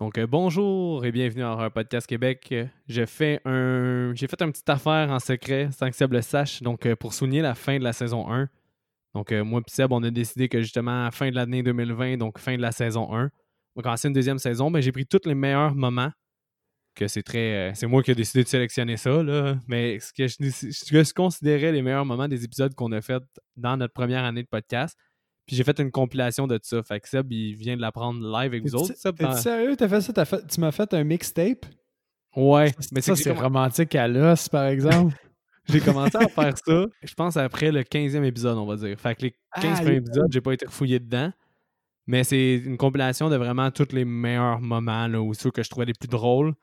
Donc euh, bonjour et bienvenue à un podcast Québec. J'ai fait un j'ai fait petite affaire en secret sans que Seb le sache. Donc euh, pour souligner la fin de la saison 1. Donc euh, moi et Seb, on a décidé que justement à fin de l'année 2020, donc fin de la saison 1, on va commencer une deuxième saison, ben, j'ai pris tous les meilleurs moments que c'est très c'est moi qui ai décidé de sélectionner ça là, mais ce que je, ce que je considérais les meilleurs moments des épisodes qu'on a fait dans notre première année de podcast. Puis j'ai fait une compilation de ça. Fait que Seb, il vient de la prendre live avec vous autres. T'es sérieux? T'as fait ça? tu m'as fait un mixtape? Ouais. mais ça, c'est romantique à l'os, par exemple. j'ai commencé à faire ça, je pense, après le 15e épisode, on va dire. Fait que les 15 premiers épisodes, j'ai pas été refouillé dedans. Mais c'est une compilation de vraiment tous les meilleurs moments, là, ou ceux que je trouvais les plus drôles.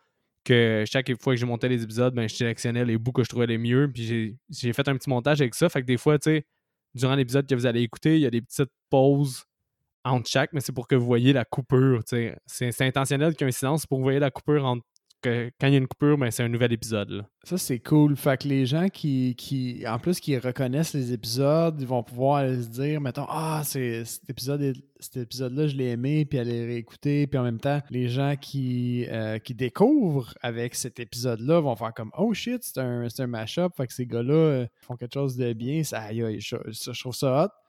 Que chaque fois que je montais les épisodes, ben, je sélectionnais les bouts que je trouvais les mieux. Puis j'ai fait un petit montage avec ça. Fait que des fois, tu sais, durant l'épisode que vous allez écouter, il y a des petites pauses entre chaque, mais c'est pour que vous voyez la coupure. C'est intentionnel qu'il y ait silence pour que vous voyez la coupure entre que quand il y a une coupure, ben, c'est un nouvel épisode. Ça, c'est cool. Fait que les gens qui, qui, en plus, qui reconnaissent les épisodes, ils vont pouvoir se dire, mettons, ah, cet épisode cet épisode-là, je l'ai aimé, puis aller réécouter. Puis en même temps, les gens qui, euh, qui découvrent avec cet épisode-là vont faire comme, oh shit, c'est un, un mash-up. Fait que ces gars-là euh, font quelque chose de bien. Ça, je, je trouve ça hot.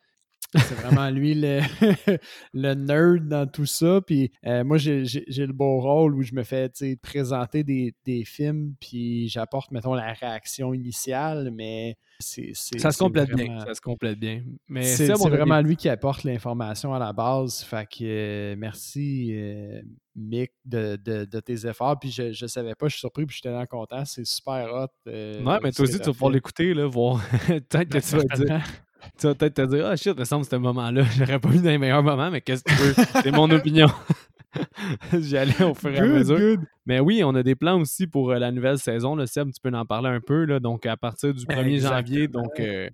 C'est vraiment lui le, le, nerd dans tout ça. Puis euh, moi, j'ai le beau rôle où je me fais présenter des, des films, puis j'apporte, mettons, la réaction initiale, mais c'est. Ça se complète bien. Ça se complète bien. Mais c'est vraiment lui qui apporte l'information à la base. Fait que euh, merci, euh, Mick, de, de, de, tes efforts. Puis je, je savais pas, je suis surpris, puis je suis tellement content. C'est super hot. ouais, mais toi aussi, tu vas pouvoir l'écouter, voir. Peut-être que tu vas dire tu vas peut-être te dire, ah shit, me semble ce moment-là, j'aurais pas eu dans les meilleurs moments, mais qu'est-ce que tu veux? C'est mon opinion. J'y allais au fur et à mesure. Mais oui, on a des plans aussi pour euh, la nouvelle saison. Le Seb, tu peux en parler un peu. Là, donc, à partir du 1er janvier, donc, euh,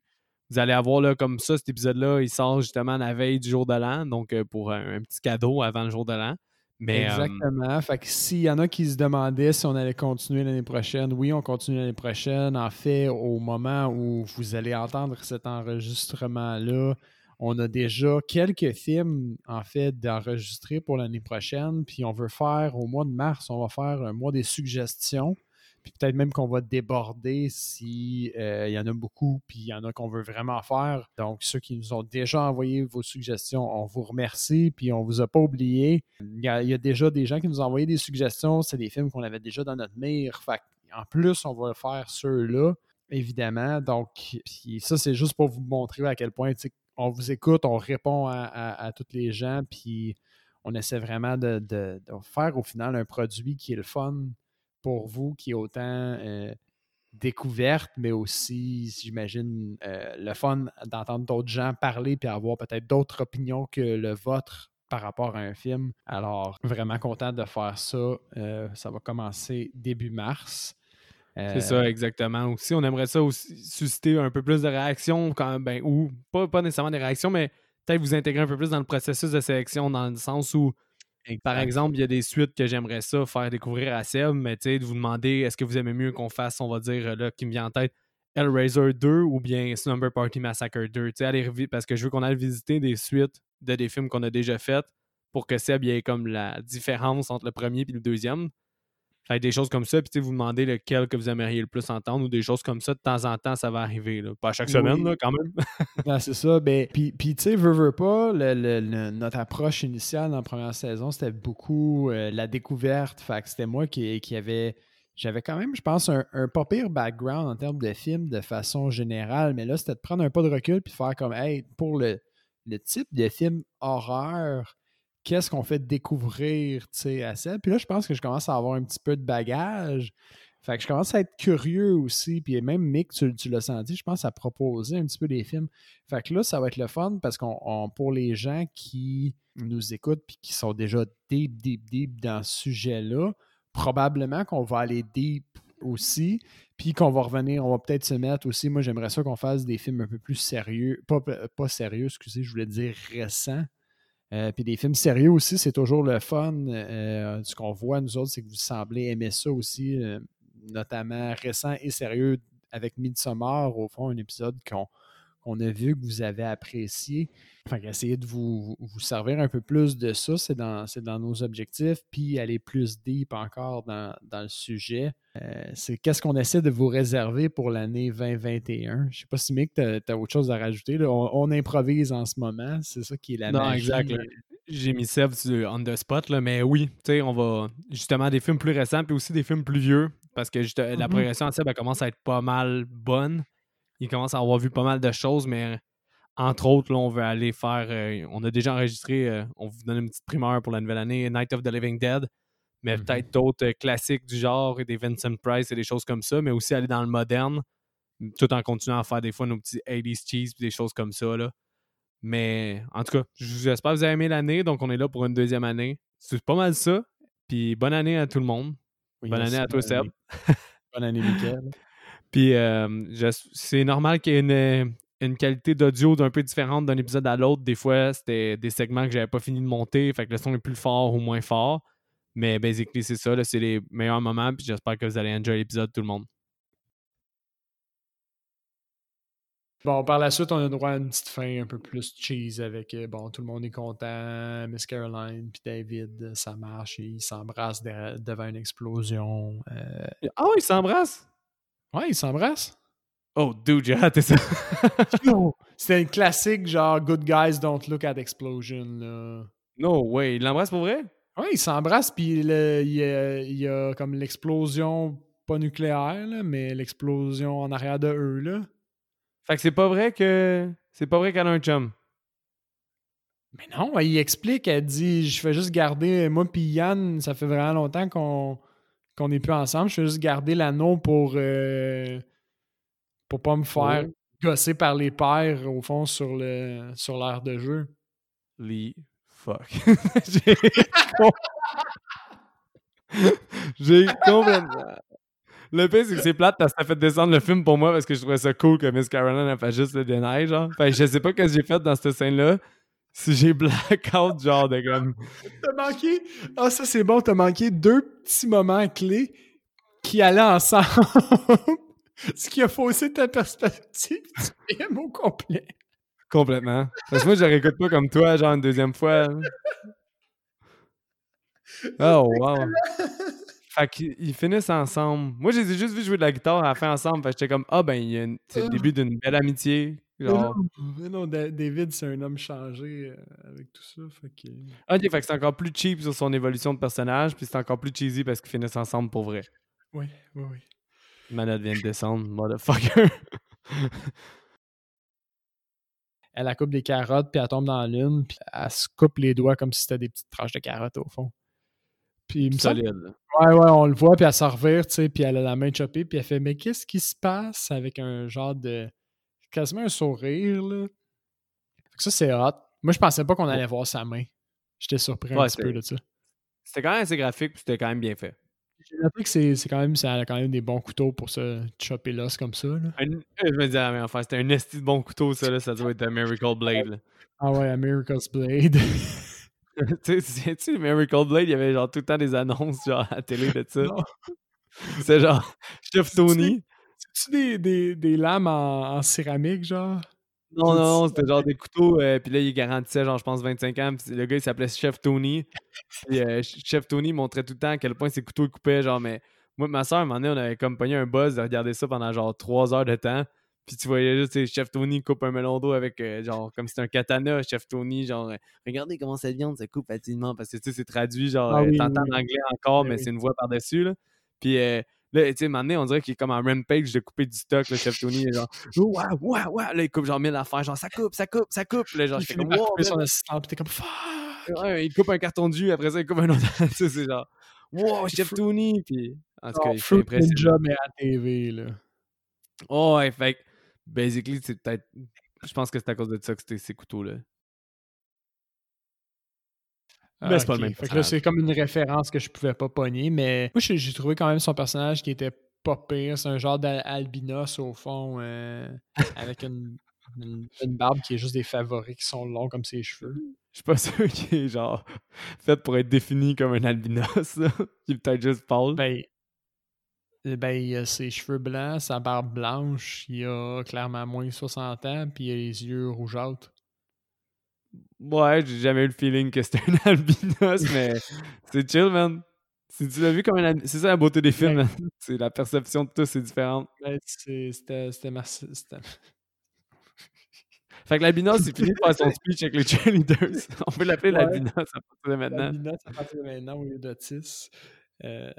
vous allez avoir là, comme ça, cet épisode-là, il sort justement la veille du jour de l'an, donc euh, pour un, petit cadeau avant le jour de l'an. Exactement. fait que s'il y en a qui se demandaient si on allait continuer l'année prochaine, oui, on continue l'année prochaine. En fait, au moment où vous allez entendre cet enregistrement-là, on a déjà quelques films, en fait, d'enregistrer pour l'année prochaine. Puis on veut faire, au mois de mars, on va faire un mois des suggestions. Puis peut-être même qu'on va déborder si euh, y en a beaucoup, puis il y en a qu'on veut vraiment faire. Donc, ceux qui nous ont déjà envoyé vos suggestions, on vous remercie, puis on vous a pas oublié. Il y a, déjà des gens qui nous ont envoyé des suggestions. C'est des films qu'on avait déjà dans notre mire. En plus, on va faire ceux-là, évidemment. Donc, puis ça, c'est juste pour vous montrer à quel point on vous écoute, on répond à, tous les gens, puis on essaie vraiment de, faire au final un produit qui est le fun pour vous qui est autant euh, découverte, mais aussi, j'imagine, euh, le fun d'entendre d'autres gens parler puis avoir peut-être d'autres opinions que le vôtre par rapport à un film. Alors, vraiment content de faire ça. Euh, ça va commencer début mars. C'est ça, exactement. Aussi, on aimerait ça aussi susciter un peu plus de réactions, quand, ben, ou pas, pas nécessairement des réactions, mais peut-être vous intégrer un peu plus dans le processus de sélection, dans le sens où par exemple, il y a des suites que j'aimerais ça faire découvrir à Seb, mais tu sais, de vous demander est-ce que vous aimez mieux qu'on fasse, on va dire, là, qui me vient en tête, Hellraiser 2 ou bien Slumber Party Massacre 2. Tu sais, parce que je veux qu'on aille visiter des suites de des films qu'on a déjà faites pour que Seb ait comme la différence entre le premier et le deuxième. Fait des choses comme ça, puis vous demandez lequel que vous aimeriez le plus entendre ou des choses comme ça, de temps en temps, ça va arriver. Là. Pas chaque semaine, là, quand même. Ben, c'est ça. Ben, puis, tu sais, veux, veux pas, notre approche initiale dans la première saison, c'était beaucoup euh, la découverte. Fait que c'était moi qui, qui avait. J'avais quand même, je pense, un, un pas pire background en termes de films de façon générale, mais là, c'était de prendre un pas de recul puis de faire comme, hey, pour le, le type de film horreur qu'est-ce qu'on fait découvrir à ça. Puis là, je pense que je commence à avoir un petit peu de bagage. Fait que je commence à être curieux aussi. Puis même Mick, tu, l'as senti, je pense à proposer un petit peu des films. Fait que là, ça va être le fun parce qu'on pour les gens qui nous écoutent puis qui sont déjà deep, deep, deep dans ce sujet-là, probablement qu'on va aller deep aussi. Puis qu'on va revenir, on va peut-être se mettre aussi. Moi, j'aimerais ça qu'on fasse des films un peu plus sérieux. Pas, pas sérieux, excusez, je voulais dire récents euh, puis des films sérieux aussi, c'est toujours le fun. Euh, ce qu'on voit, nous autres, c'est que vous semblez aimer ça aussi, euh, notamment récent et sérieux avec Midsommar, au fond, un épisode qu'on qu'on a vu, que vous avez apprécié. Enfin, essayer de vous, vous servir un peu plus de ça, c'est dans, dans nos objectifs, puis aller plus deep encore dans, le sujet. Euh, c'est qu'est-ce qu'on essaie de vous réserver pour l'année 2021. Je sais pas si Mick, tu as, autre chose à rajouter. On, improvise en ce moment, c'est ça qui est la non, Exact, J'ai mis Seb on the spot, là, mais oui, on va justement des films plus récents, puis aussi des films plus vieux, parce que la mm-hmm. progression de Seb commence à être pas mal bonne. Il commence à avoir vu pas mal de choses, mais entre autres, là, on veut aller faire. Euh, on a déjà enregistré, euh, on vous donne une petite primeur pour la nouvelle année, Night of the Living Dead, mais mm-hmm. peut-être d'autres euh, classiques du genre, des Vincent Price et des choses comme ça, mais aussi aller dans le moderne, tout en continuant à faire des fois nos petits 80s cheese et des choses comme ça. Là. Mais en tout cas, j'espère que vous avez aimé l'année, donc on est là pour une deuxième année. C'est pas mal ça. Puis bonne année à tout le monde. bonne année à toi, Seb. bonne année, Mickaël. Puis c'est normal qu'il y ait une, une qualité d'audio d'un peu différente d'un épisode à l'autre. Des fois, c'était des segments que j'avais pas fini de monter, fait que le son est plus fort ou moins fort. Mais basically, c'est ça, c'est les meilleurs moments, puis j'espère que vous allez enjoy l'épisode, tout le monde. Bon, par la suite, on a droit à une petite fin un peu plus cheese avec, euh, bon, tout le monde est content, Miss Caroline puis David, ça marche, ils s'embrassent devant une explosion. Euh. Ah ils s'embrassent? Ouais, ils s'embrassent. Oh, dude, j'ai raté ça. C'était un classique genre Good Guys Don't Look at Explosion. Là. No way, il l'embrasse pour vrai? Oui, il s'embrasse, puis il, y a, comme l'explosion, pas nucléaire, mais l'explosion en arrière de eux. Là. Fait que c'est pas vrai que. C'est pas vrai qu'elle a un chum. Mais non, il explique, elle dit Je fais juste garder. Moi puis Yann, ça fait vraiment longtemps qu'on qu'on n'est plus ensemble. Je fais juste garder l'anneau pour. Euh, pour pas me faire gosser par les pères, au fond, sur le sur l'air de jeu. Lee, fuck. J'ai complètement. Le pire, c'est que c'est plate parce que ça fait descendre le film pour moi parce que je trouvais ça cool que Miss Caroline a fait juste le déneige, genre. Fait je sais pas ce que j'ai fait dans cette scène-là. Si j'ai blackout, genre de comme. T'as manqué? Ah, ça c'est bon, t'as manqué deux petits moments clés qui allaient ensemble. Ce qui a faussé ta perspective du film au complet. Complètement. Parce que moi, je réécoute pas comme toi, genre une deuxième fois. Oh, wow. Fait qu'ils finissent ensemble. Moi, j'ai juste vu jouer de la guitare à la fin ensemble. Fait que j'étais comme, ah, ben, c'est le début d'une belle amitié. Genre. Mais non, David, c'est un homme changé euh, avec tout ça. Fait que... Ok, fait que c'est encore plus cheap sur son évolution de personnage, puis c'est encore plus cheesy parce qu'ils finissent ensemble pour vrai. Oui, oui, oui. Manette vient de descendre, motherfucker. elle a coupe des carottes, puis elle tombe dans la lune, puis elle se coupe les doigts comme si c'était des petites tranches de carottes au fond. Puis il Solide. Ouais, ouais, on le voit, puis elle s'en revire, tu sais, puis elle a la main chopée, puis elle fait Mais qu'est-ce qui se passe avec un genre de. Quasiment un sourire, là. ça, c'est hot. Moi, je pensais pas qu'on allait voir sa main. J'étais surpris un petit peu de ça. C'était quand même assez graphique, puis c'était quand même bien fait. J'ai noté que c'est quand même, ça a quand même des bons couteaux pour se chopper l'os comme ça. Là. Un, je me disais, mais enfin, c'était un esti de bon couteau, ça, là, ça doit être un Miracle Blade. Ah ouais, un Miracle's Blade. tu sais, tu Miracle Blade, il y avait genre tout le temps des annonces genre à la télé de ça. C'est genre Chef Tony. C'est-tu des, des, des, lames en, en, céramique, genre? Non, non, c'était genre des couteaux, euh, puis là, il garantissait, genre, je pense, 25 ans. Puis le gars, il s'appelait Chef Tony. Puis euh, Chef Tony montrait tout le temps à quel point ses couteaux coupaient, genre, mais moi, ma soeur, à un moment donné, on avait comme pogné un buzz de regarder ça pendant genre 3 heures de temps. Puis tu voyais juste, Chef Tony coupe un melon d'eau avec, euh, genre, comme si c'était un katana, Chef Tony, genre, regardez comment ça viande, ça coupe facilement, parce que, tu sais, c'est traduit, genre, ah t'entends l'anglais encore, mais c'est une voix par-dessus, là. Puis Là, tu sais, maintenant, on dirait qu'il est comme en rampage de couper du stock, le chef Tony. Genre, ouais, ouais, ouais. Là, il coupe genre mille affaires. Genre, ça coupe, ça coupe, ça coupe. Là, genre, je fais comme, wow. son assistant, t'es comme, fuck. Ouais, il coupe un carton de jus, après ça, il coupe un autre. c'est genre, wow, chef Tony. Puis, en tout cas, il fait impressionnant. mais à TV, là. Oh, ouais, fait basically, c'est peut-être. Je pense que c'est à cause de ça que c'était ces couteaux-là. Mais c'est pas le même c'est comme une référence que je pouvais pas pogner, mais moi, j'ai trouvé quand même son personnage qui était pas pire. C'est un genre d'albinos, au fond, euh, avec une, une, barbe qui est juste des favoris qui sont longs comme ses cheveux. Je suis pas sûr qu'il est genre fait pour être défini comme un albinos. Il est peut-être juste pâle. Ben, Eh ben, il a ses cheveux blancs, sa barbe blanche, il a clairement moins de 60 ans, puis il a les yeux rougeâtres. Ouais, j'ai jamais eu le feeling que c'était un albinos, mais c'est chill, man. Si tu l'as vu comme un C'est ça la beauté des films, man. C'est la perception de tout, c'est différent. Ben, c'était ma... Fait que l'albinos, c'est fini de faire son speech avec les cheerleaders. On peut l'appeler ouais. l'albinos à partir de maintenant. L'albinos à partir de maintenant au lieu d'Otis. Euh...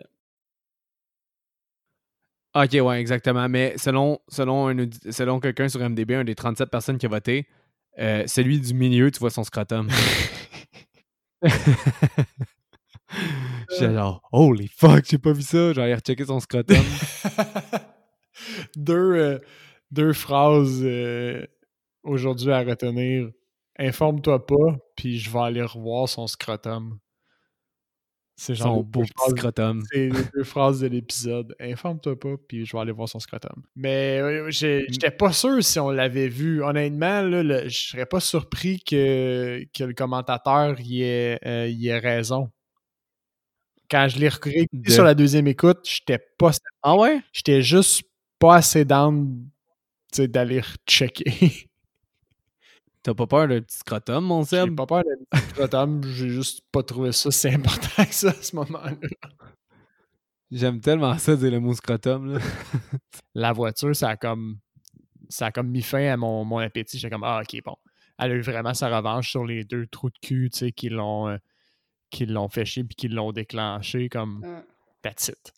Ok, ouais, exactement. Mais selon, selon, un, selon quelqu'un sur MDB, un des 37 personnes qui a voté, euh, celui du milieu, tu vois son scrotum. J'ai genre, holy fuck, j'ai pas vu ça. A rechecké son scrotum. deux, euh, deux phrases euh, aujourd'hui à retenir. Informe-toi pas, puis je vais aller revoir son scrotum. C'est genre son beau petit scrotum. C'est les deux phrases de l'épisode. Informe-toi pas, puis je vais aller voir son scrotum. Mais euh, j'étais pas sûr si on l'avait vu. Honnêtement, là, je serais pas surpris que, que le commentateur y ait, euh, y ait raison. Quand je l'ai de... sur la deuxième écoute, j'étais pas. Ah ouais? J'étais juste pas assez down d'aller checker. T'as pas peur d'un petit scrotum, mon Seb? J'ai pas peur d'un petit scrotum, j'ai juste pas trouvé ça si important que ça à ce moment-là. J'aime tellement ça dire le mot scrotum. Là. La voiture, ça a comme ça a comme mis fin à mon, mon appétit. J'étais comme Ah ok bon. Elle a eu vraiment sa revanche sur les deux trous de cul tu sais, qui l'ont euh, qui l'ont fait chier puis qui l'ont déclenché comme mm. that's it.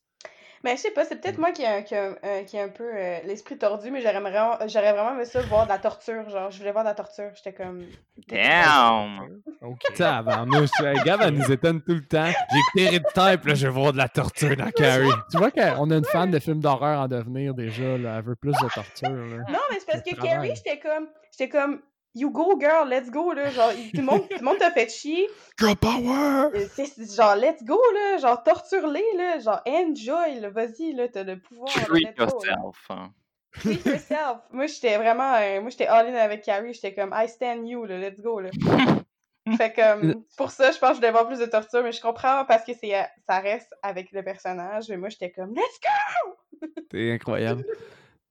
Mais je sais pas, c'est peut-être moi qui ai, qui euh, qui un peu euh, l'esprit tordu, mais j'aurais vraiment, j'aurais vraiment aimé ça voir de la torture. Genre, je voulais voir de la torture. J'étais comme. Damn! Ok. Tabarnouche, Gab, elle nous étonne tout le temps. J'ai écouté Red Type, là, je vais voir de la torture dans Carrie. tu vois qu'on a une fan de films d'horreur en devenir déjà, là. Elle veut plus de torture, là. Non, mais c'est parce que Carrie, j'étais comme. J'étais comme You go, girl, let's go, là. Genre, tout le monde, tout le monde t'a fait chier. Girl power! Euh, c'est genre, let's go, là. Genre, torture-les, là. Genre, enjoy, là. Vas-y, là. T'as le pouvoir. Treat yourself. Hein. Treat yourself. moi, j'étais vraiment. Euh, moi, j'étais all-in avec Carrie. J'étais comme, I stand you, là. Let's go, là. fait que, pour ça, je pense que je devais avoir plus de torture, mais je comprends parce que c'est, ça reste avec le personnage. Mais moi, j'étais comme, let's go! T'es incroyable.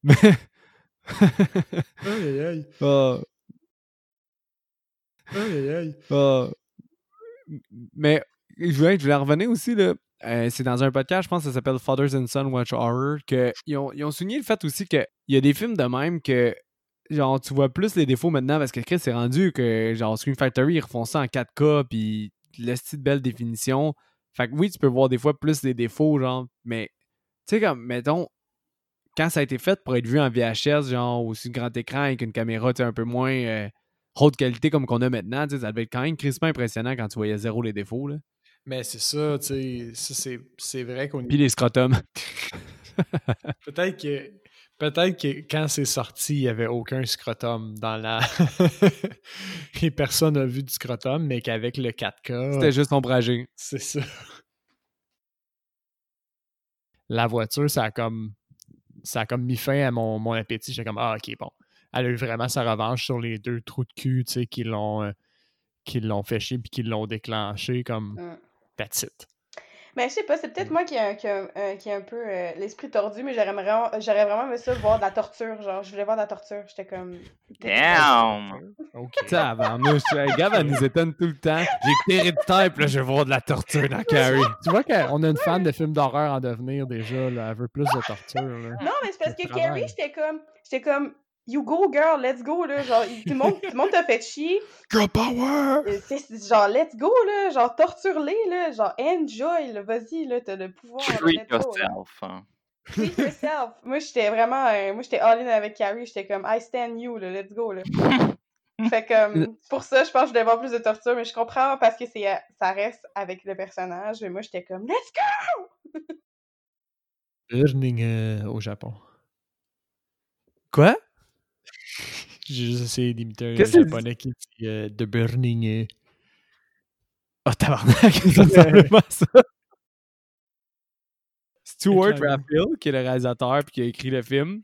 aïe, aïe, aïe. Oh. Uh, mais je voulais, je voulais revenir aussi, là. Euh, c'est dans un podcast, je pense que ça s'appelle Fathers and Son Watch Horror, qu'ils ont, ils ont souligné le fait aussi qu'il y a des films de même que genre tu vois plus les défauts maintenant parce que Chris s'est rendu que genre Screen Factory ils refont ça en 4K puis laisse de belle définition. Fait que oui, tu peux voir des fois plus les défauts, genre, mais tu sais comme mettons quand ça a été fait pour être vu en VHS, genre aussi grand écran avec une caméra un peu moins euh, haute qualité comme qu'on a maintenant, ça devait être quand même crispement impressionnant quand tu voyais zéro les défauts. Là. Mais c'est ça, tu sais, c'est vrai qu'on... Puis les scrotums. peut-être que peut-être que quand c'est sorti, il n'y avait aucun scrotum dans la... Et personne n'a vu du scrotum, mais qu'avec le 4K... C'était juste ombragé. C'est ça. La voiture, ça a comme... Ça a comme mis fin à mon, mon appétit. J'étais comme, ah, ok, bon elle a eu vraiment sa revanche sur les deux trous de cul, tu sais, qui l'ont euh, qui l'ont fait chier puis qui l'ont déclenché comme mm. that's it. Mais je sais pas, c'est peut-être moi qui ai, qui qui un peu euh, l'esprit tordu, mais j'aurais vraiment, vraiment aimé ça voir de la torture. Genre, je voulais voir de la torture. J'étais comme. Damn! Ok. Tabarnouche, Gab, elle nous étonne tout le temps. J'ai écouté Red Type, là, je vais voir de la torture dans Carrie. tu vois qu'on a une fan de films d'horreur en devenir déjà, là. Elle veut plus de torture, là. Non, mais c'est parce que Carrie, j'étais comme. J'étais comme You go, girl, let's go, là. Genre, tout le monde, tout le monde t'a fait chier. Girl power! Euh, c'est genre, let's go, là. Genre, torture-les, là. Genre, enjoy, là. Vas-y, là. T'as le pouvoir. Treat yourself. Hein. Treat yourself. moi, j'étais vraiment. Euh, moi, j'étais all-in avec Carrie. J'étais comme, I stand you, là. Let's go, là. fait que, pour ça, je pense que je devais avoir plus de torture, mais je comprends parce que c'est, euh, ça reste avec le personnage. Mais moi, j'étais comme, let's go! Burning au Japon. Quoi? J'ai juste essayé d'imiter un japonais qui dit euh, The Burning. Oh, tabarnak, ça ressemble pas ça. Stuart Raphael, qui est le réalisateur puis qui a écrit le film,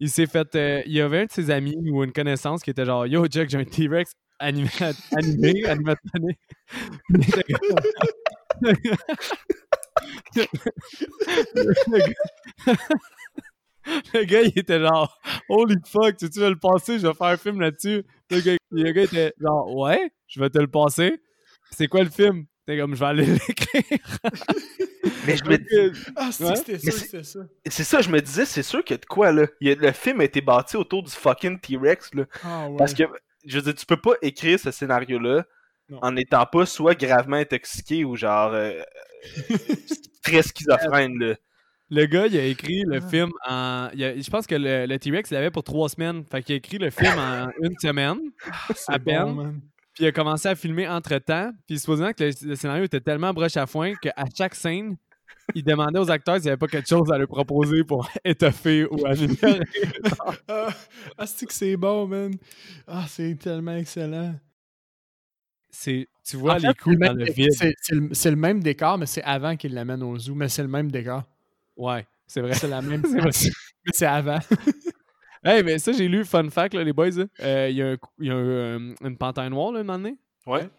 il s'est fait. Euh, il y avait un de ses amis ou une connaissance qui était genre Yo, Jack, j'ai un T-Rex animé, animé animatronique. le, le gars, il était genre, holy fuck, tu veux le passer, je vais faire un film là-dessus. Le gars, le gars était genre, ouais, je vais te le passer. C'est quoi le film? T'es comme, je vais aller l'écrire. Mais je me dis, Ah, c'était ça, c'est- c'était ça. c'est ça, je me disais, c'est sûr que de quoi, là. Il y a- le film a été bâti autour du fucking T-Rex, là. Ah, ouais. Parce que, je veux dire, tu peux pas écrire ce scénario-là en n'étant pas soit gravement intoxiqué ou genre euh, euh, très schizophrène, là. Le gars, il a écrit le Ah. film en. il a- je pense que le, le T-Rex, il l'avait pour trois semaines. Fait qu'il a écrit le film en une semaine. C'est à peine. bon. Puis il a commencé à filmer entre-temps. Puis supposément que le, le scénario était tellement broche à foin qu'à chaque scène, il demandait aux acteurs s'il n'y avait pas quelque chose à leur proposer pour étoffer ou améliorer. Ah, ah, c'est que c'est bon, man. Ah, c'est tellement excellent. C'est, tu vois En fait, les coups dans le vide. C'est le, c'est le même décor, mais c'est avant qu'il l'amène au zoo. Mais c'est le même décor. Ouais, c'est vrai. C'est la même. Mais c'est avant. Hey, mais ça, j'ai lu, fun fact, là, les boys. là. Euh, Il y a, un cou- il y a un, euh, une panthère noire, là, un moment donné? Ouais.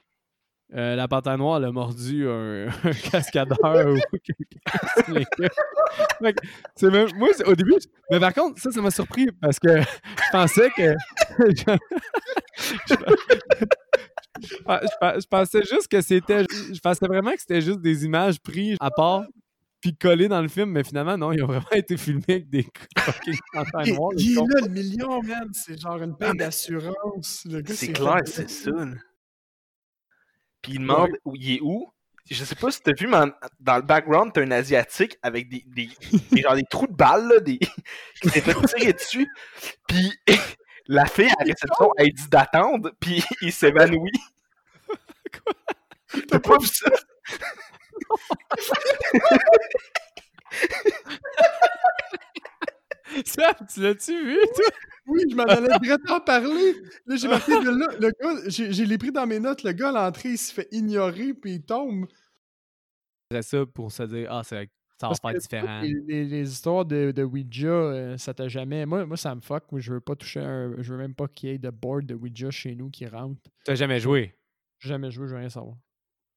Euh, la panthère noire, elle a mordu un, un cascadeur ou quelque chose. Fait que c'est même, moi, au début, je- mais par contre, ça, ça m'a surpris parce que je pensais que. je, je- je- je pensais juste que c'était. Je pensais vraiment que c'était juste des images prises à part puis collées dans le film, mais finalement, non, ils ont vraiment été filmés avec des fucking Il, noires. il je est là, le million, man. C'est genre une paye d'assurance. Le gars, C'est clair, c'est ça. Puis il demande où il est où. Je sais pas si t'as vu, mais en- dans le background, t'as un Asiatique avec des, des, des- genre des trous de balles, là, des... qui s'est fait tirer dessus. Puis la fille à la réception, elle dit d'attendre, puis il s'évanouit. T'as pas vu ça? Sam, tu l'as-tu vu, toi? Oui, je m'en allais directement parler. Là, j'ai marqué de là. Le gars, j'ai les pris dans mes notes. Le gars, à l'entrée, il se fait ignorer, puis il tombe. C'est ça pour se dire, ah, c'est- ça va faire différent. Les, les- les histoires de, de Ouija, euh, ça t'a jamais. Moi, moi, ça me fuck. Moi, je veux pas toucher un. Je veux même pas qu'il y ait de board de Ouija chez nous qui rentre. T'as jamais joué? J'ai jamais joué, je veux rien savoir.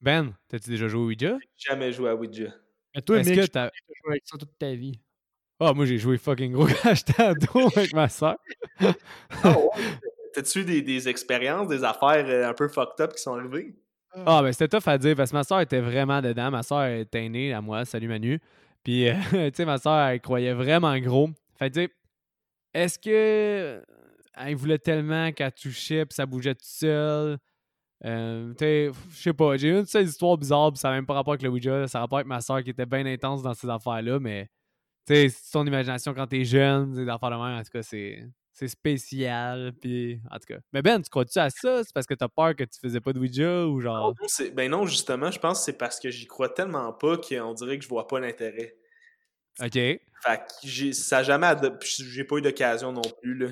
Ben, t'as-tu déjà joué au Ouija? Jamais joué à Ouija. Mais toi, Est-ce que tu t'as. as joué avec ça toute ta vie. Ah, moi, j'ai joué fucking gros quand j'étais ado avec ma soeur. T'as-tu eu des, des expériences, des affaires euh, un peu fucked up qui sont arrivées? Ah, ben c'était tough à dire parce que ma soeur était vraiment dedans. Ma soeur est aînée à moi. Salut Manu. Puis, euh, tu sais, ma soeur, elle croyait vraiment gros. Fait que, tu sais, est-ce que. Elle voulait tellement qu'elle touchait puis ça bougeait tout seul? Euh, je sais pas. J'ai eu une seule histoire bizarre puis ça n'a même pas rapport avec le Ouija. Ça a rapport avec ma soeur qui était bien intense dans ces affaires-là. Mais, tu sais, c'est ton imagination quand t'es jeune, des affaires de même. En tout cas, c'est. C'est spécial, puis en tout cas. Mais Ben, tu crois-tu à ça? C'est parce que t'as peur que tu faisais pas de Ouija ou genre? Non, ben non, justement, je pense que c'est parce que j'y crois tellement pas qu'on dirait que je vois pas l'intérêt. Ok. Fait que j'ai- ça jamais. J'ai pas eu d'occasion non plus, là.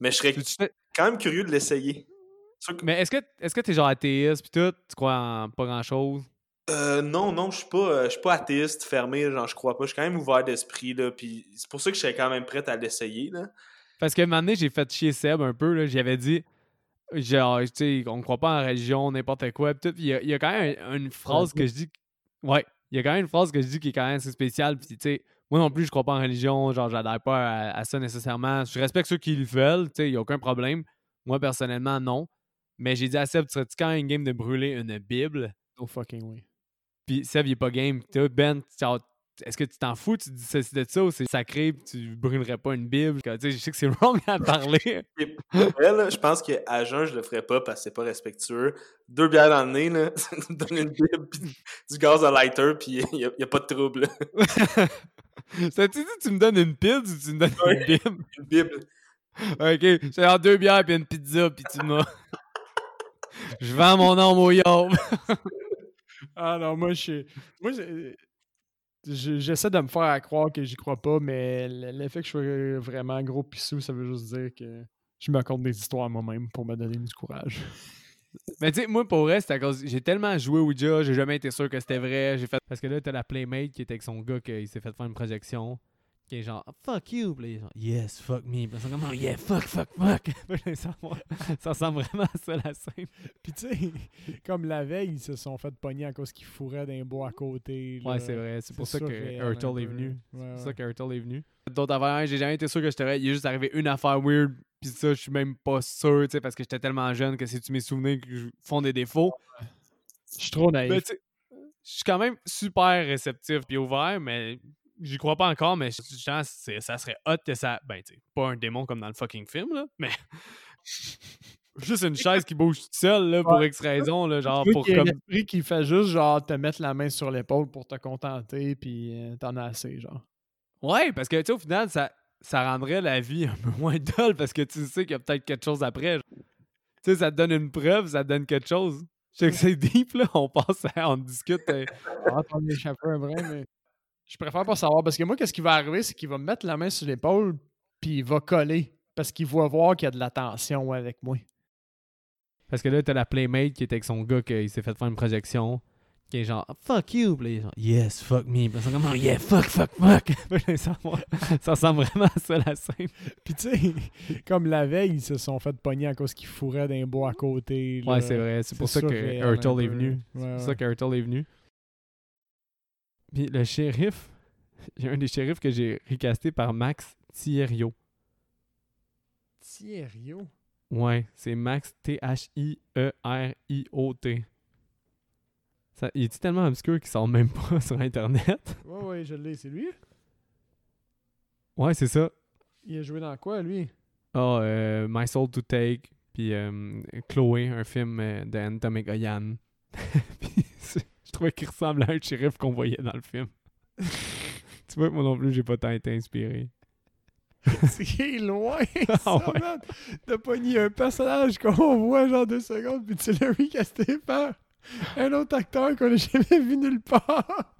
Mais je serais Tu- tu fais- quand même curieux de l'essayer. Que- Mais est-ce que est-ce que t'es genre athéiste pis tout? Tu crois en pas grand chose? Euh, non, non, je suis pas, euh, je suis pas athéiste, fermé, genre je crois pas. Je suis quand même ouvert d'esprit, là. Puis c'est pour ça que je serais quand même prêt à l'essayer, là. Parce que un moment donné, j'ai fait chier Seb un peu, là. J'avais dit, genre, tu sais, on croit pas en religion, n'importe quoi. Pis tout. Pis il y, a- il y a quand même un- une phrase que je dis. Ouais, il y a quand même une phrase que je dis qui est quand même assez spéciale. Puis, tu sais, moi non plus, je crois pas en religion. Genre, j'adhère pas à, à ça nécessairement. Je respecte ceux qui le veulent, tu sais, il y a aucun problème. Moi, personnellement, non. Mais j'ai dit à Seb, tu serais-tu quand même game de brûler une Bible? No fucking way. Puis Seb, il est pas game. Toi, Ben, genre, est-ce que tu t'en fous? Tu dis c'est de ça ou c'est sacré pis tu brûlerais pas une Bible? Tu sais, je sais que c'est wrong à parler. Là, je pense qu'à jeun, je le ferais pas parce que c'est pas respectueux. Deux bières dans le nez, là, ça nous donne une bible, pis du gaz à lighter, puis il y, a- y a pas de trouble. Ça tu dis tu me donnes une pizza ou tu me donnes une. Bible? Une bible. Ok, j'ai en deux bières puis une pizza puis tu m'as. Je vends mon âme au yob. Ah non, moi, je suis- Moi, j'essaie de me faire croire que j'y crois pas, mais le le fait que je sois vraiment gros pissou, ça veut juste dire que je me raconte des histoires à moi-même pour me donner du courage. Mais tu sais, moi pour vrai, c'est à cause. J'ai tellement joué au Ouija, j'ai jamais été sûr que c'était vrai. J'ai fait. Parce que là, t'as la Playmate qui était avec son gars qui s'est fait faire une projection. Qui est genre fuck you, puis là, il est genre yes, fuck me. Puis ils sont comme oh, yeah, fuck, fuck, fuck. Là, ça, ça ressemble vraiment à ça la scène. Puis tu sais, comme la veille, ils se sont fait pogner à cause qu'ils fourraient d'un bois à côté. Ouais, là. c'est vrai. C'est pour ça que Hurtle est venu. Ouais, C'est pour ouais. ça que Hurtle est venu. D'autres affaires, j'ai jamais été sûr que je t'aurais. Il est juste arrivé une affaire weird, puis ça, je suis même pas sûr, tu sais, parce que j'étais tellement jeune que c'est-tu mes souvenirs font des défauts. Je suis trop naïf. Mais tu sais, je suis quand même super réceptif puis ouvert, mais j'y crois pas encore, mais ça serait hot que ça. Ben, tu pas un démon comme dans le fucking film, là, mais. Juste une chaise qui bouge toute seule, là, pour X raison, là, genre, pour ait comme. un esprit qui fait juste genre te mettre la main sur l'épaule pour te contenter, puis euh, t'en as assez, genre. Ouais, parce que, tu sais, au final, ça, ça rendrait la vie un peu moins dull parce que tu sais qu'il y a peut-être quelque chose après. Tu sais, ça te donne une preuve, ça te donne quelque chose. Je sais que c'est deep, là, on passe, à- on discute. euh, t'en as échappé un vrai, mais. Je préfère pas savoir parce que moi, qu'est-ce qui va arriver, c'est qu'il va me mettre la main sur l'épaule, puis il va coller parce qu'il va voir qu'il y a de la tension avec moi. Parce que là, t'as la playmate qui était avec son gars qui s'est fait faire une projection. Qui est genre fuck you. Puis là, genre yes, fuck me. Puis comme yeah, fuck, fuck, fuck. Ça, ressemble vraiment à ça la scène. Puis tu sais, comme la veille, ils se sont fait pogner à cause qu'ils fourraient d'un bois à côté. là. Ouais, c'est vrai. C'est pour ça que Hurtle est venu. C'est pour ça que Hurtle est venu. Puis le shérif, il y a un des shérifs que j'ai recasté par Max Thierrio. Thierrio. Ouais, c'est Max E T-H-I-E-R-I-O-T. Ça, il est tellement obscur qu'il sort même pas sur Internet? Ouais, ouais, je l'ai, c'est lui? Ouais, c'est ça. Il a joué dans quoi, lui? Ah, euh, My Soul to Take, puis euh, Chloé, un film euh, d'Anne Goyan. Trouvais qu'il ressemblait à un shérif qu'on voyait dans le film. tu vois, moi non plus, j'ai pas tant été inspiré. C'est loin, Ah ça, ouais. man. T'as pogné un personnage qu'on voit genre deux secondes, puis tu l'as recasté par un autre acteur qu'on n'a jamais vu nulle part.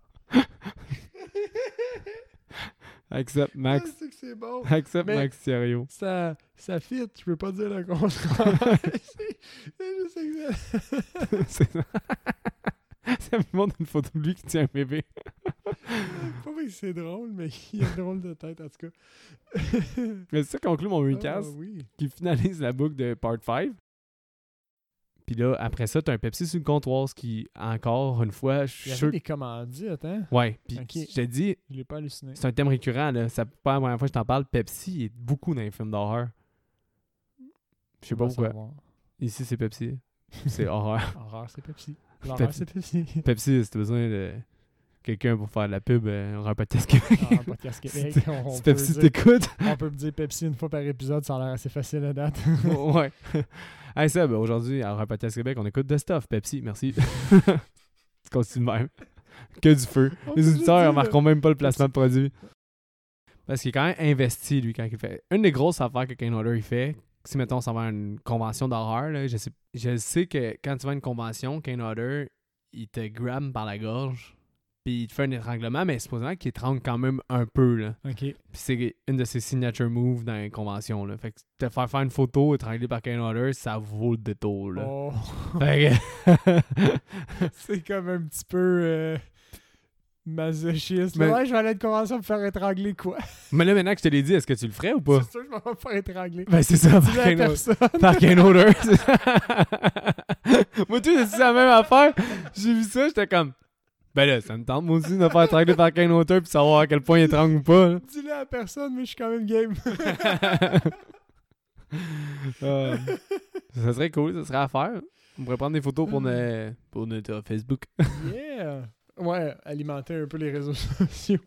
Accept Ah, Max. c'est bon. Mais- Max Thierrio. Ça, ça fit, je peux pas dire le contraire. c'est c'est juste excellent. C'est ça. me montre une photo de lui qui tient un bébé. Pas que c'est drôle, mais il a une drôle de tête en tout cas. Mais ça conclut mon Ah, recast oui. qui finalise la boucle de Part 5. Puis là, après ça, t'as un Pepsi sur le comptoir, ce qui, encore une fois, je suis sûr. des commandites, hein? Ouais, puis je te dis, Je l'ai pas halluciné. c'est un thème récurrent, là. Ça pas la première fois que je t'en parle. Pepsi est beaucoup dans les films d'horreur. Je sais pas pourquoi. savoir. Ici, c'est Pepsi. C'est horreur. Horreur, c'est Pepsi. L'horreur, c'est Pepsi. Pepsi, si t'as besoin de quelqu'un pour faire de la pub, euh, on aura un podcast Québec. Ah, podcast Québec. Si- on, si Pepsi t'écoute. on peut dire Pepsi une fois par épisode, ça a l'air assez facile à date. ouais. Hey, ça, ben, aujourd'hui, à un podcast Québec, on écoute de stuff. Pepsi, merci. tu continues de même. Que du feu. On Les auditeurs dire, remarqueront même pas le placement de produit. Parce qu'il est quand même investi, lui, quand il fait. Une des grosses affaires que Kane Hodder il fait, si mettons, on s'en va à une convention d'horreur, là, je sais, je sais que quand tu vas à une convention, Kane Hodder, il te grabe par la gorge, puis il te fait un étranglement, mais supposément qu'il étrangle quand même un peu, là. OK. Puis c'est une de ses signature moves dans une convention, là. Fait que te faire faire une photo étranglée par Kane Hodder, ça vaut le détour, là. Oh. Que- c'est comme un petit peu euh, masochiste. Mais- Ouais, je vais aller à une convention pour faire étrangler quoi? mais là, maintenant que je te l'ai dit, est-ce que tu le ferais ou pas? C'est sûr que je m'en vais faire étrangler. Ben, c'est ça, par Kane personne? Par Kane Hodder. moi, tu sais, c'est la même affaire. J'ai vu ça, j'étais comme. Ben là, ça me tente, moi aussi, de me faire étrangler par Kane Hodder puis savoir à quel point il étrangle ou pas. Dis-le à personne, mais je suis quand même game. Euh, ça serait cool, ça serait à faire. On pourrait prendre des photos pour, notre- pour notre euh, Facebook. yeah! Ouais, alimenter un peu les réseaux sociaux.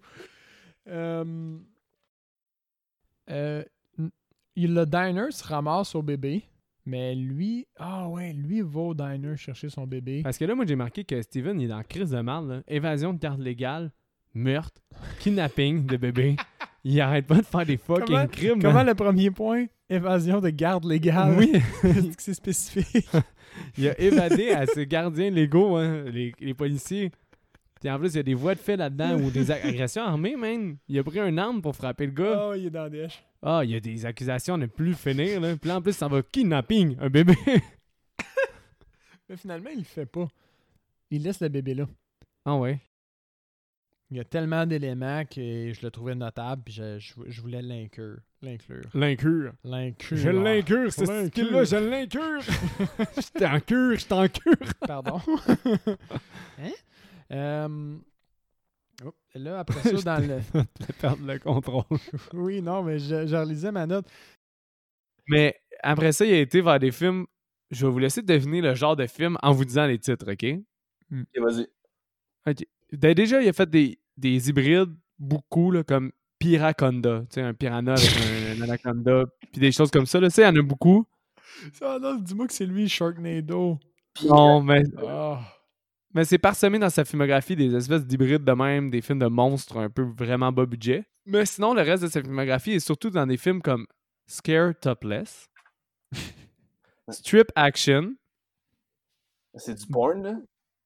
Euh, euh, le diner se ramasse au bébé, mais lui, ah ouais, lui va au diner chercher son bébé. Parce que là, moi, j'ai marqué que Steven, il est dans crise de merde. là. Évasion de carte légale, meurtre, kidnapping de bébé. Il arrête pas de faire des fucking Comment- crimes. Comment man. le premier point? Évasion de garde légale. Oui, c'est spécifique? il a évadé à ses gardiens légaux, hein, les, les policiers. Puis en plus, il y a des voies de fait là-dedans ou des ag- agressions armées, man. Il a pris un arme pour frapper le gars. Oh, il est dans dèche. Ah, il y a des accusations à ne plus finir. Là. Puis là, en plus, ça va kidnapping, un bébé. Mais finalement, il le fait pas. Il laisse le bébé là. ah ouais. Il y a tellement d'éléments que je le trouvais notable, puis je, je, je voulais l'inclure. L'inclure. L'incure. L'inclure. Je l'incure, ce L'incure. skill-là, je l'incure. Je t'en cure, je t'en cure. Pardon. hein? Euh, oh, là, après ça, dans le. perdre le contrôle. Oui, non, mais je, je relisais ma note. Mais après ça, il a été vers des films. Je vais vous laisser deviner le genre de film en vous disant les titres, OK? Ok, vas-y. OK. Ben, déjà, il a fait des, des hybrides, beaucoup, là, comme Piraconda. Tu sais, un piranha avec un, un anaconda, puis des choses comme ça. Là. Tu sais, il y en a beaucoup. Non, dis-moi que c'est lui, Sharknado. Non, mais, Ah. Mais c'est parsemé dans sa filmographie des espèces d'hybrides de même, des films de monstres un peu vraiment bas budget. Mais sinon, le reste de sa filmographie est surtout dans des films comme Scare Topless, Strip Action, C'est du porn, là?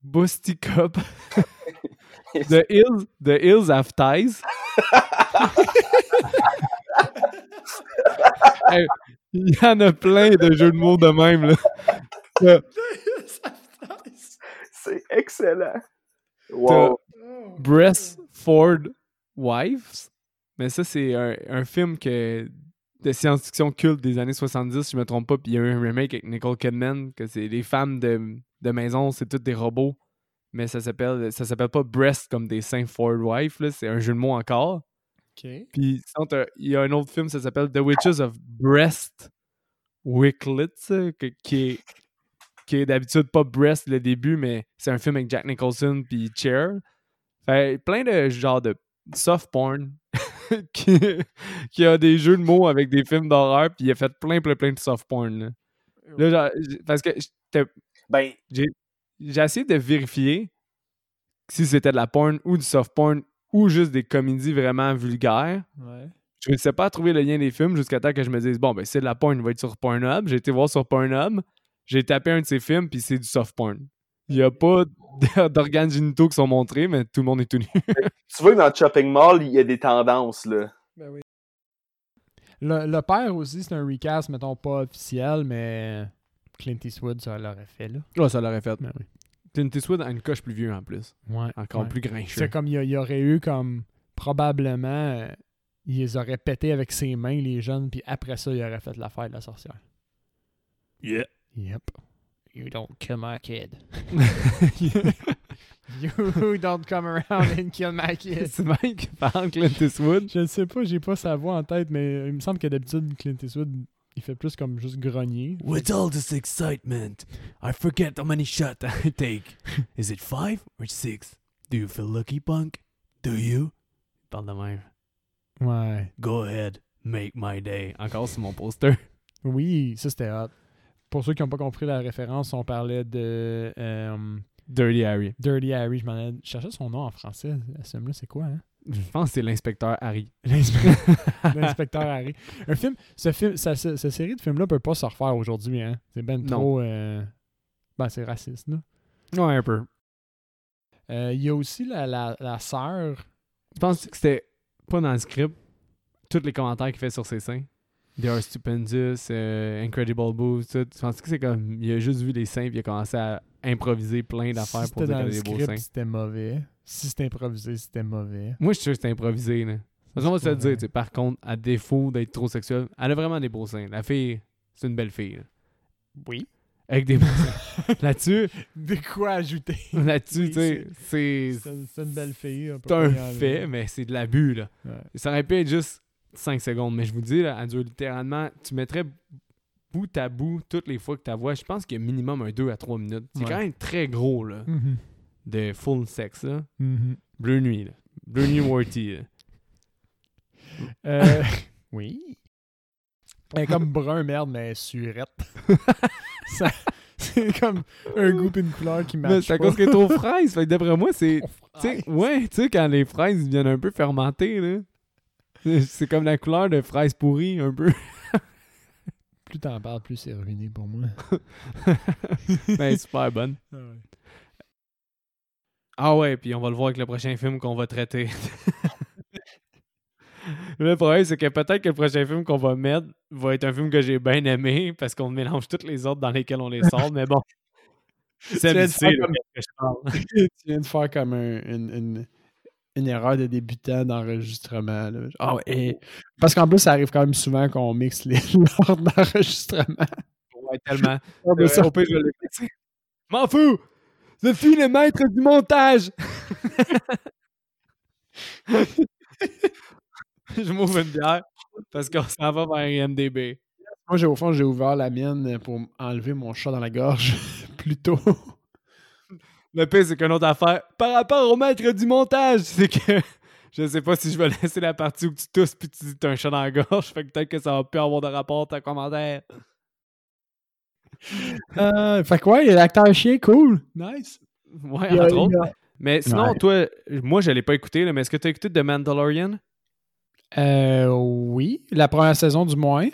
Busty Cup, The Hills, The Hills Have Ties. Hey, Il y en a plein de jeux de mots de même. Là. C'est excellent. Wow. Breastford Wives? Mais ça, c'est un, un film que, de science-fiction culte des années 70, si je me trompe pas. Puis il y a eu un remake avec Nicole Kidman, que c'est les femmes de, de maison, c'est toutes des robots. Mais ça s'appelle ça s'appelle pas Breast comme des seins Ford Wife, là, c'est un jeu de mots encore. OK. Puis il y a un autre film, ça s'appelle The Witches of Breast Wicklets, que- qui est, qui est d'habitude pas Breast le début, mais c'est un film avec Jack Nicholson puis Cher. Fait plein de genres de soft porn qui, qui a des jeux de mots avec des films d'horreur, puis il a fait plein, plein, plein de soft porn. Là, Là, genre, parce que Ben, j'ai essayé de vérifier si c'était de la porn ou du soft porn ou juste des comédies vraiment vulgaires. Ouais. Je ne sais pas trouver le lien des films jusqu'à temps que je me dise bon, ben c'est de la porn, il va être sur Pornhub. J'ai été voir sur Pornhub, j'ai tapé un de ses films, puis c'est du soft porn. Il n'y a pas d'organes génitaux qui sont montrés, mais tout le monde est tout nu. tu vois que dans le shopping mall, il y a des tendances, là. Ben oui. Le, le père aussi, c'est un recast, mettons pas officiel, mais Clint Eastwood, ça l'aurait fait, là. Oh, ça l'aurait fait. Ben oui. Clint Eastwood a une coche plus vieux en plus. Ouais. Encore ouais. plus grincheux. C'est comme il y, a- il y aurait eu comme probablement euh, il les aurait pété avec ses mains les jeunes puis après ça il aurait fait l'affaire de la sorcière. Yeah. Yep. You don't kill my kid. you don't come around and kill my kid. c'est Mike qui parle Clint Eastwood. Je ne sais pas, j'ai pas sa voix en tête, mais il me semble que d'habitude Clint Eastwood il fait plus comme juste grogner. With all this excitement, I forget how many shots I take. Is it five or six? Do you feel lucky, punk? Do you? Il parle de même. Ouais. Go ahead, make my day. Encore sur mon poster. Oui, ça c'était hot. Pour ceux qui n'ont pas compris la référence, on parlait de euh, Dirty Harry. Dirty Harry. Je m'en ai je cherchais son nom en français. Ce film-là, c'est quoi, hein? Je pense que c'est l'inspecteur Harry. L'inspe- L'inspecteur Harry. Un film, ce film, ce- cette série de films-là peut pas se refaire aujourd'hui, hein? C'est ben Non. trop. euh, Ben, c'est raciste, là. Ouais, un peu. Euh, Il y a aussi la, la, la sœur. Je pense que c'était pas dans le script. Tous les commentaires qu'il fait sur ses seins. They are stupendous, euh, incredible boobs, tout. Je pense que c'est comme. Il a juste vu les seins puis il a commencé à improviser plein d'affaires si pour c'était dire qu'il des beaux seins? c'était mauvais. Si c'était improvisé, c'était mauvais. Moi, je suis sûr que c'est improvisé. Là. Parce qu'on va se le dire, tu par contre, à défaut d'être trop sexuelle, elle a vraiment des beaux seins. La fille, c'est une belle fille. là. Oui. Avec des beaux seins. Là-dessus, De quoi ajouter? là-dessus, Oui, tu sais, c'est C'est une belle fille. c'est un fait, mais c'est de l'abus, là. Ouais. Ça aurait pu être juste 5 secondes, mais je vous dis, là, elle dure littéralement, tu mettrais bout à bout toutes les fois que ta voix, je pense qu'il y a minimum un 2 à 3 minutes. C'est Ouais. quand même très gros, là, Mhm. de full sex, là. Mhm. Bleu nuit, là. Bleu nuit Warty. Euh, oui. Elle est comme brun merde, mais surette. Ça- c'est comme un goût et une couleur qui matchent c'est à cause qu'elle est trop fraise. Fait que d'après moi, c'est. Tu ouais, tu sais, quand les fraises viennent un peu fermentées, là. c'est- comme la couleur de fraise pourrie, un peu. Plus t'en parles, plus c'est ruiné pour moi. ben, super bonne. Ah ouais. Ah ouais, puis on va le voir avec le prochain film qu'on va traiter. le problème, c'est que peut-être que le prochain film qu'on va mettre va être un film que j'ai bien aimé parce qu'on mélange toutes les autres dans lesquels on les sort, mais bon. viens C'est de c'est faire là comme- que je parle. tu viens de faire comme un, une, une, une erreur de débutant d'enregistrement. Ah ouais. Parce qu'en plus, ça arrive quand même souvent qu'on mixe les l'ordre d'enregistrement. Ouais, tellement. Ça- pire, je. M'en fous! Je suis le maître du montage! je m'ouvre une bière parce qu'on s'en va vers IMDB. Moi, j'ai, au fond, j'ai ouvert la mienne pour enlever mon chat dans la gorge plus tôt. Le pire, c'est qu'une autre affaire, par rapport au maître du montage, c'est que je sais pas si je vais laisser la partie où tu tousses puis tu dis que t'as un chat dans la gorge, fait que peut-être que ça va plus avoir de rapport ta commentaire. Euh, fait que ouais, l'acteur chien, cool. Nice. Ouais, Il y a- entre autres. a- Mais sinon, Ouais. toi, moi, je l'ai pas écouté, là, mais est-ce que tu as écouté The Mandalorian? Euh, oui, la première saison du moins.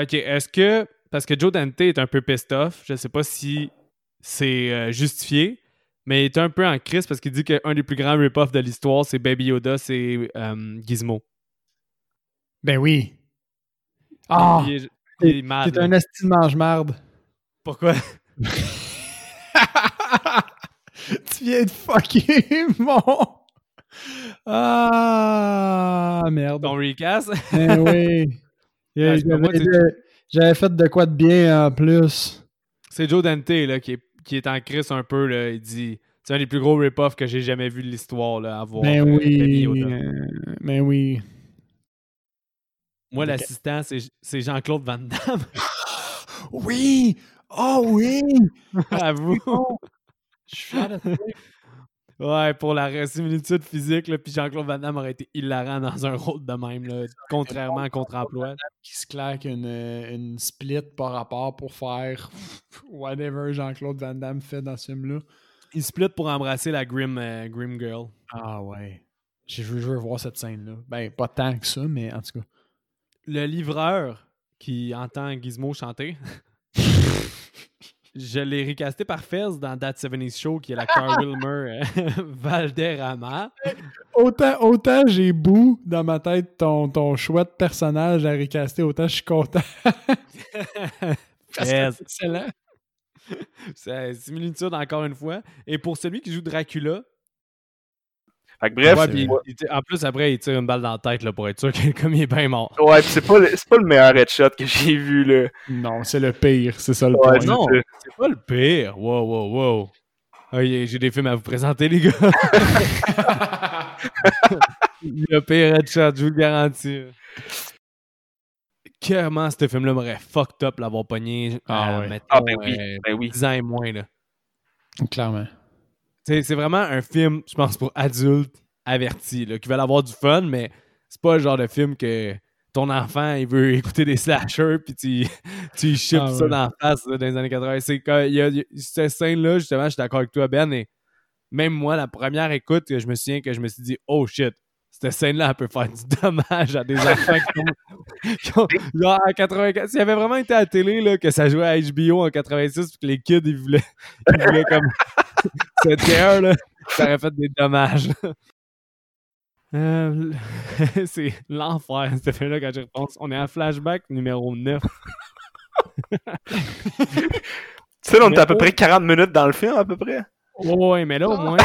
Ok, est-ce que. Parce que Joe Dante est un peu pissed off, je sais pas si c'est euh, justifié, mais il est un peu en crise parce qu'il dit qu'un des plus grands rip-offs de l'histoire, c'est Baby Yoda, c'est euh, Gizmo. Ben oui. Ah, il est, il est mad. t'es un esti de mange-marde. Pourquoi? tu viens de fucker mon... Ah, merde. Ton recast? Ben oui. C'est- j'avais fait de quoi de bien en plus. c'est Joe Dante là, qui, est, qui est en crise un peu. Là. Il dit c'est un des plus gros rip-offs que j'ai jamais vu de l'histoire là, à voir. Ben euh, oui. Yoda. euh, Ben oui. Moi, l'assistant, c'est c'est Jean-Claude Van Damme. Oui! Oh oui! Avoue. Je suis. Ouais, pour la similitude physique, là, puis Jean-Claude Van Damme aurait été hilarant dans un rôle de même, là, contrairement à contre-emploi. Qui se claque une, une split par rapport pour faire whatever Jean-Claude Van Damme fait dans ce film-là. Il split pour embrasser la Grim, euh, Grim Girl. Ah ouais. Je veux, je veux voir cette scène-là. Ben, pas tant que ça, mais en tout cas. Le livreur qui entend Gizmo chanter, je l'ai recasté par Fez dans That 70's Show, qui est l'acteur Wilmer euh, Valderrama. Autant, autant j'ai beau dans ma tête ton, ton choix de personnage à recaster, autant je suis content. Parce que Fez. c'est excellent. C'est similitude encore une fois. Et pour celui qui joue Dracula, Fait que bref, ouais, il- en plus après il tire une balle dans la tête là, pour être sûr que comme il est bien mort. ouais, pis c'est pas, le- c'est pas le meilleur headshot que j'ai vu, là. Non, c'est le pire, c'est ça le Ouais, point. c'est non. C'est pas le pire. Wow, wow, wow. Ah, J'ai des films à vous présenter, les gars. le pire headshot, je vous le garantis. Clairement, ce film-là m'aurait fucked up l'avoir pogné. Ah euh, ouais. mettons, Ah, ben oui, euh, ben oui. 10 ans et moins. Là. Clairement. C'est vraiment un film, je pense, pour adultes avertis, là, qui veulent avoir du fun, mais c'est pas le genre de film que ton enfant, il veut écouter des slashers, puis tu, tu chips Ah ça dans la face là, dans les années 80. C'est quand il y a, il y a- cette scène-là, justement, je suis d'accord avec toi, Ben, et même moi, la première écoute, je me souviens que je me suis dit, oh shit, cette scène-là, elle peut faire du dommage à des enfants qui ont, genre, en 84. S'il avait vraiment été à la télé, là, que ça jouait à HBO en 86, puis que les kids, ils voulaient, ils voulaient comme c'était un, là, ça aurait fait des dommages. Euh, c'est l'enfer, ce film-là, quand j'y repense. On est à flashback numéro 9. Tu sais, on est à peu près 40 minutes dans le film, à peu près? Ouais, mais là, au moins,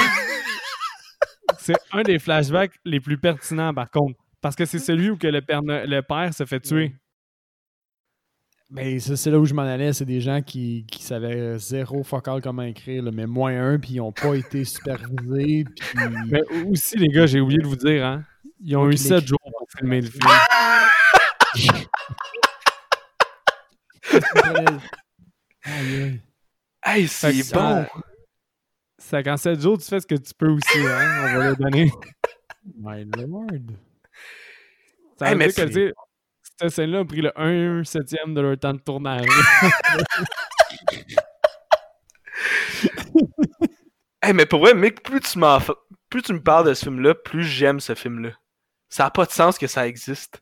c'est un des flashbacks les plus pertinents, par contre. Parce que c'est celui où que le, père, Ne- le père se fait tuer. Ben, ça, c'est là où je m'en allais. C'est des gens qui, qui savaient zéro focal comment écrire, là, mais moins un, puis ils n'ont pas été supervisés. Puis... Mais aussi, les gars, j'ai oublié de vous dire, hein, ils ont eu qu'il 7 écrit. jours pour filmer le film. Aïe, aïe. Hey, c'est bon! Ça- qu'en 7 jours, tu fais ce que tu peux aussi, hein. On va le donner. My lord. Ça Hey, veut mais dire que, tu cette scène-là a pris le 1 septième de leur temps de tournage. Hey, mais pour vrai, mec, plus tu plus tu me parles de ce film-là, plus j'aime ce film-là. Ça n'a pas de sens que ça existe.